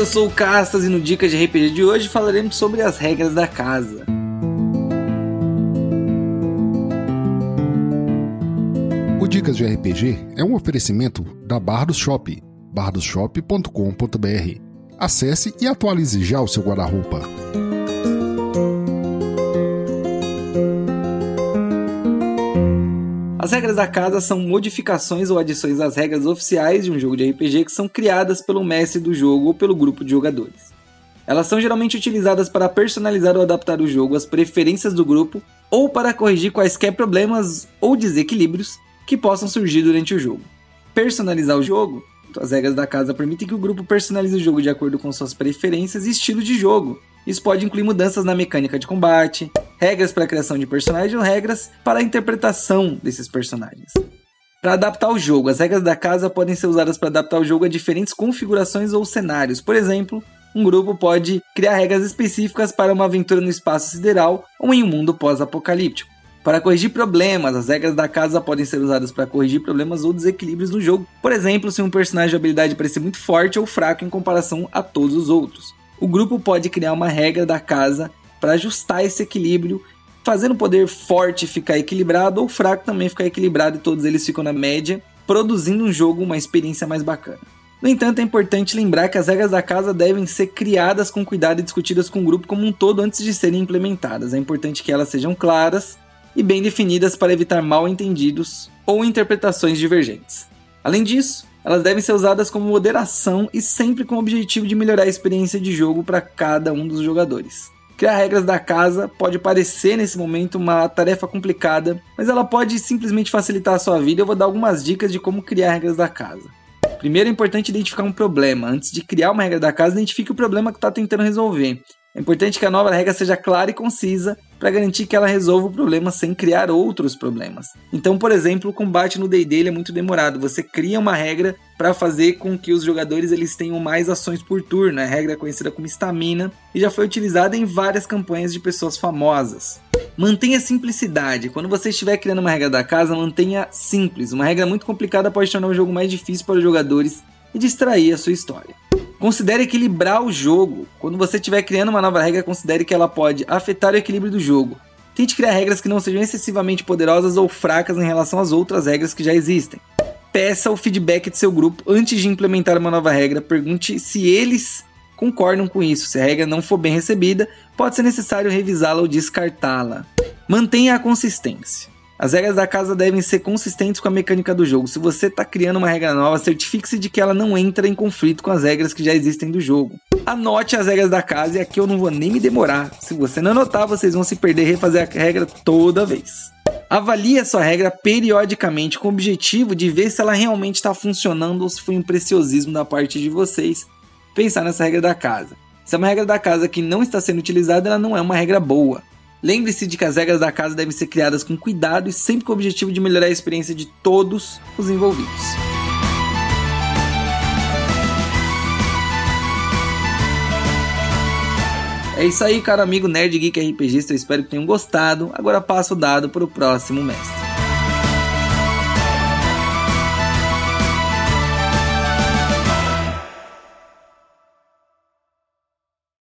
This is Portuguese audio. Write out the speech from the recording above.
eu sou o Castas e no Dicas de RPG de hoje falaremos sobre as regras da casa. O Dicas de RPG é um oferecimento da Bardos Shop, bardosshop.com.br. Acesse e atualize já o seu guarda-roupa. As regras da casa são modificações ou adições às regras oficiais de um jogo de RPG que são criadas pelo mestre do jogo ou pelo grupo de jogadores. Elas são geralmente utilizadas para personalizar ou adaptar o jogo às preferências do grupo ou para corrigir quaisquer problemas ou desequilíbrios que possam surgir durante o jogo. Personalizar o jogo as regras da casa permitem que o grupo personalize o jogo de acordo com suas preferências e estilo de jogo. Isso pode incluir mudanças na mecânica de combate, regras para a criação de personagens ou regras para a interpretação desses personagens. Para adaptar o jogo, as regras da casa podem ser usadas para adaptar o jogo a diferentes configurações ou cenários. Por exemplo, um grupo pode criar regras específicas para uma aventura no espaço sideral ou em um mundo pós-apocalíptico. Para corrigir problemas, as regras da casa podem ser usadas para corrigir problemas ou desequilíbrios no jogo. Por exemplo, se um personagem de habilidade parecer muito forte ou fraco em comparação a todos os outros. O grupo pode criar uma regra da casa para ajustar esse equilíbrio, fazendo o poder forte ficar equilibrado ou fraco também ficar equilibrado e todos eles ficam na média, produzindo um jogo uma experiência mais bacana. No entanto, é importante lembrar que as regras da casa devem ser criadas com cuidado e discutidas com o grupo como um todo antes de serem implementadas. É importante que elas sejam claras e bem definidas para evitar mal entendidos ou interpretações divergentes. Além disso, elas devem ser usadas com moderação e sempre com o objetivo de melhorar a experiência de jogo para cada um dos jogadores. Criar regras da casa pode parecer nesse momento uma tarefa complicada, mas ela pode simplesmente facilitar a sua vida. Eu vou dar algumas dicas de como criar regras da casa. Primeiro é importante identificar um problema. Antes de criar uma regra da casa, identifique o problema que está tentando resolver. É importante que a nova regra seja clara e concisa para garantir que ela resolva o problema sem criar outros problemas. Então, por exemplo, o combate no D&D é muito demorado. Você cria uma regra para fazer com que os jogadores eles tenham mais ações por turno. A regra é conhecida como estamina e já foi utilizada em várias campanhas de pessoas famosas. Mantenha simplicidade. Quando você estiver criando uma regra da casa, mantenha simples. Uma regra muito complicada pode tornar o jogo mais difícil para os jogadores e distrair a sua história. Considere equilibrar o jogo. Quando você estiver criando uma nova regra, considere que ela pode afetar o equilíbrio do jogo. Tente criar regras que não sejam excessivamente poderosas ou fracas em relação às outras regras que já existem. Peça o feedback de seu grupo antes de implementar uma nova regra. Pergunte se eles concordam com isso. Se a regra não for bem recebida, pode ser necessário revisá-la ou descartá-la. Mantenha a consistência. As regras da casa devem ser consistentes com a mecânica do jogo. Se você está criando uma regra nova, certifique-se de que ela não entra em conflito com as regras que já existem do jogo. Anote as regras da casa e aqui eu não vou nem me demorar. Se você não anotar, vocês vão se perder e refazer a regra toda vez. Avalie a sua regra periodicamente com o objetivo de ver se ela realmente está funcionando ou se foi um preciosismo da parte de vocês pensar nessa regra da casa. Se é uma regra da casa que não está sendo utilizada, ela não é uma regra boa. Lembre-se de que as regras da casa devem ser criadas com cuidado e sempre com o objetivo de melhorar a experiência de todos os envolvidos. É isso aí, caro amigo Nerd Geek RPGista. Eu espero que tenham gostado. Agora passo o dado para o próximo mestre.